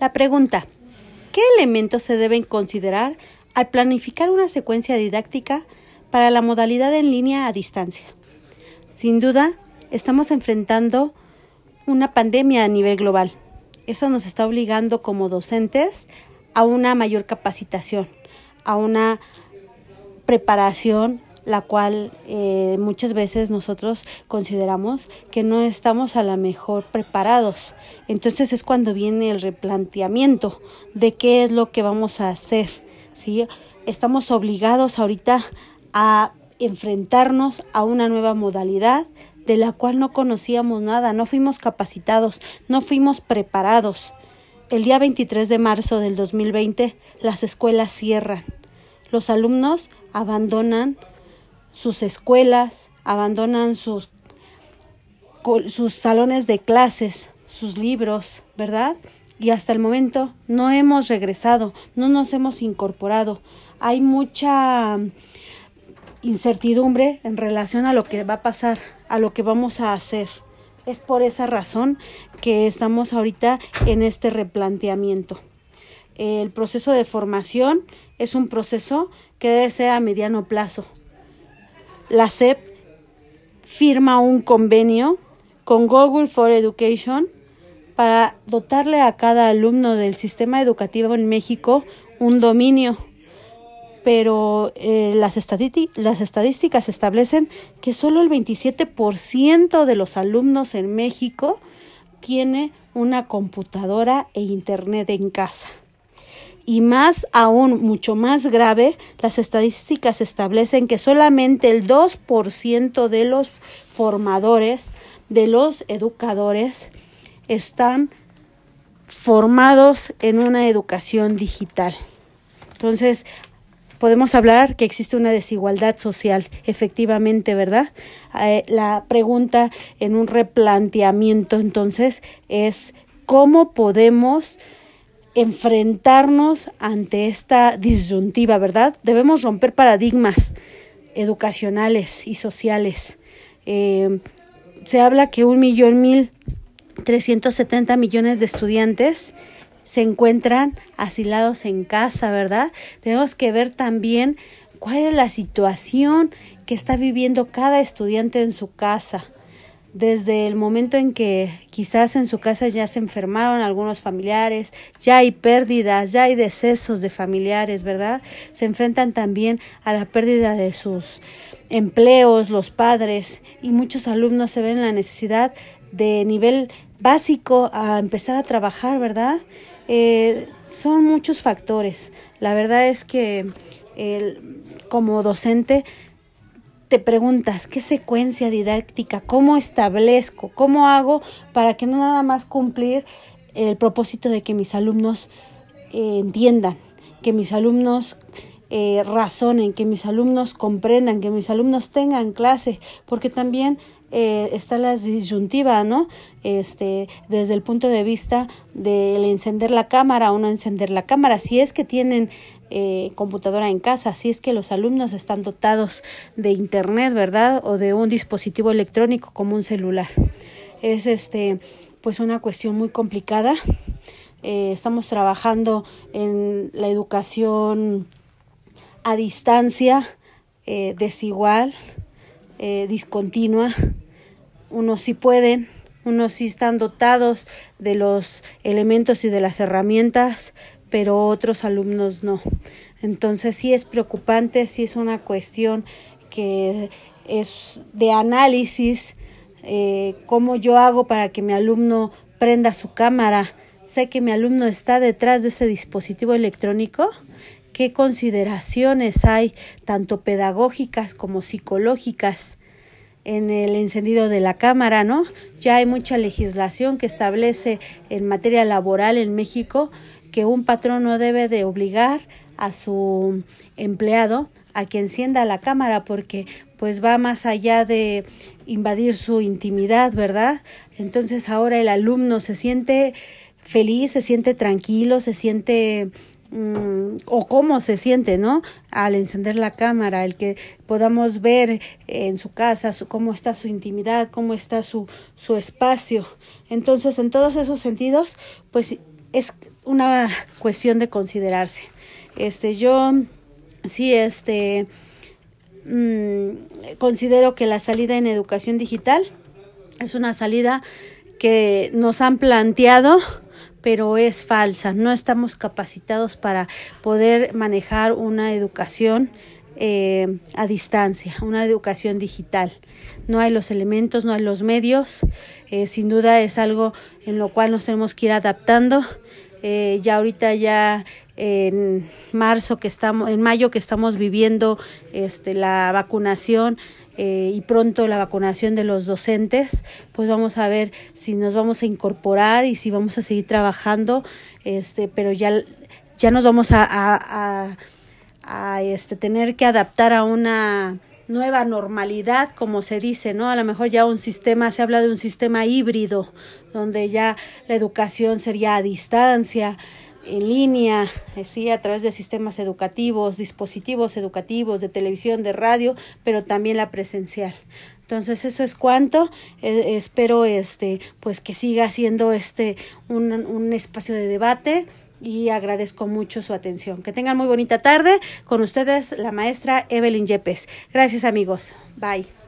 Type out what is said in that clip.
La pregunta, ¿qué elementos se deben considerar al planificar una secuencia didáctica para la modalidad en línea a distancia? Sin duda, estamos enfrentando una pandemia a nivel global. Eso nos está obligando como docentes a una mayor capacitación, a una preparación la cual eh, muchas veces nosotros consideramos que no estamos a la mejor preparados. Entonces es cuando viene el replanteamiento de qué es lo que vamos a hacer. ¿sí? Estamos obligados ahorita a enfrentarnos a una nueva modalidad de la cual no conocíamos nada, no fuimos capacitados, no fuimos preparados. El día 23 de marzo del 2020 las escuelas cierran. Los alumnos abandonan sus escuelas, abandonan sus, sus salones de clases, sus libros, ¿verdad? Y hasta el momento no hemos regresado, no nos hemos incorporado. Hay mucha incertidumbre en relación a lo que va a pasar, a lo que vamos a hacer. Es por esa razón que estamos ahorita en este replanteamiento. El proceso de formación es un proceso que debe ser a mediano plazo la SEP firma un convenio con Google for Education para dotarle a cada alumno del sistema educativo en México un dominio. Pero eh, las, las estadísticas establecen que solo el 27% de los alumnos en México tiene una computadora e internet en casa. Y más aún, mucho más grave, las estadísticas establecen que solamente el 2% de los formadores, de los educadores, están formados en una educación digital. Entonces, podemos hablar que existe una desigualdad social, efectivamente, ¿verdad? Eh, la pregunta en un replanteamiento entonces es cómo podemos enfrentarnos ante esta disyuntiva, ¿verdad? Debemos romper paradigmas educacionales y sociales. Eh, se habla que un millón mil trescientos setenta millones de estudiantes se encuentran asilados en casa, ¿verdad? Tenemos que ver también cuál es la situación que está viviendo cada estudiante en su casa desde el momento en que quizás en su casa ya se enfermaron algunos familiares, ya hay pérdidas, ya hay decesos de familiares, ¿verdad? Se enfrentan también a la pérdida de sus empleos, los padres, y muchos alumnos se ven en la necesidad de nivel básico a empezar a trabajar, ¿verdad? Eh, son muchos factores. La verdad es que el, como docente te preguntas qué secuencia didáctica, cómo establezco, cómo hago para que no nada más cumplir el propósito de que mis alumnos eh, entiendan, que mis alumnos eh, razonen, que mis alumnos comprendan, que mis alumnos tengan clase, porque también eh, está la disyuntiva, ¿no? Este, desde el punto de vista del encender la cámara o no encender la cámara, si es que tienen eh, computadora en casa, si es que los alumnos están dotados de internet, ¿verdad? O de un dispositivo electrónico como un celular. Es este, pues una cuestión muy complicada. Eh, estamos trabajando en la educación a distancia, eh, desigual, discontinua. Unos sí pueden, unos sí están dotados de los elementos y de las herramientas pero otros alumnos no. Entonces sí es preocupante, sí es una cuestión que es de análisis, eh, cómo yo hago para que mi alumno prenda su cámara, sé que mi alumno está detrás de ese dispositivo electrónico, qué consideraciones hay, tanto pedagógicas como psicológicas, en el encendido de la cámara, ¿no? Ya hay mucha legislación que establece en materia laboral en México que un patrón no debe de obligar a su empleado a que encienda la cámara porque pues va más allá de invadir su intimidad, ¿verdad? Entonces ahora el alumno se siente feliz, se siente tranquilo, se siente mm, o cómo se siente, ¿no? Al encender la cámara, el que podamos ver en su casa cómo está su intimidad, cómo está su, su espacio. Entonces, en todos esos sentidos, pues es una cuestión de considerarse. Este, yo sí, este, mm, considero que la salida en educación digital es una salida que nos han planteado pero es falsa. No estamos capacitados para poder manejar una educación eh, a distancia, una educación digital. No hay los elementos, no hay los medios. Eh, sin duda es algo en lo cual nos tenemos que ir adaptando. Eh, ya ahorita ya en marzo que estamos, en mayo que estamos viviendo este, la vacunación, y pronto la vacunación de los docentes, pues vamos a ver si nos vamos a incorporar y si vamos a seguir trabajando, este, pero ya, ya nos vamos a, este, tener que adaptar a una nueva normalidad, como se dice, ¿no? A lo mejor ya un sistema, se habla de un sistema híbrido, donde ya la educación sería a distancia, en línea, eh, sí, a través de sistemas educativos, dispositivos educativos, de televisión, de radio, pero también la presencial. Entonces eso es cuanto. Eh, espero este, pues que siga siendo este un espacio de debate y agradezco mucho su atención. Que tengan muy bonita tarde. Con ustedes la maestra Evelyn Yepes. Gracias amigos. Bye.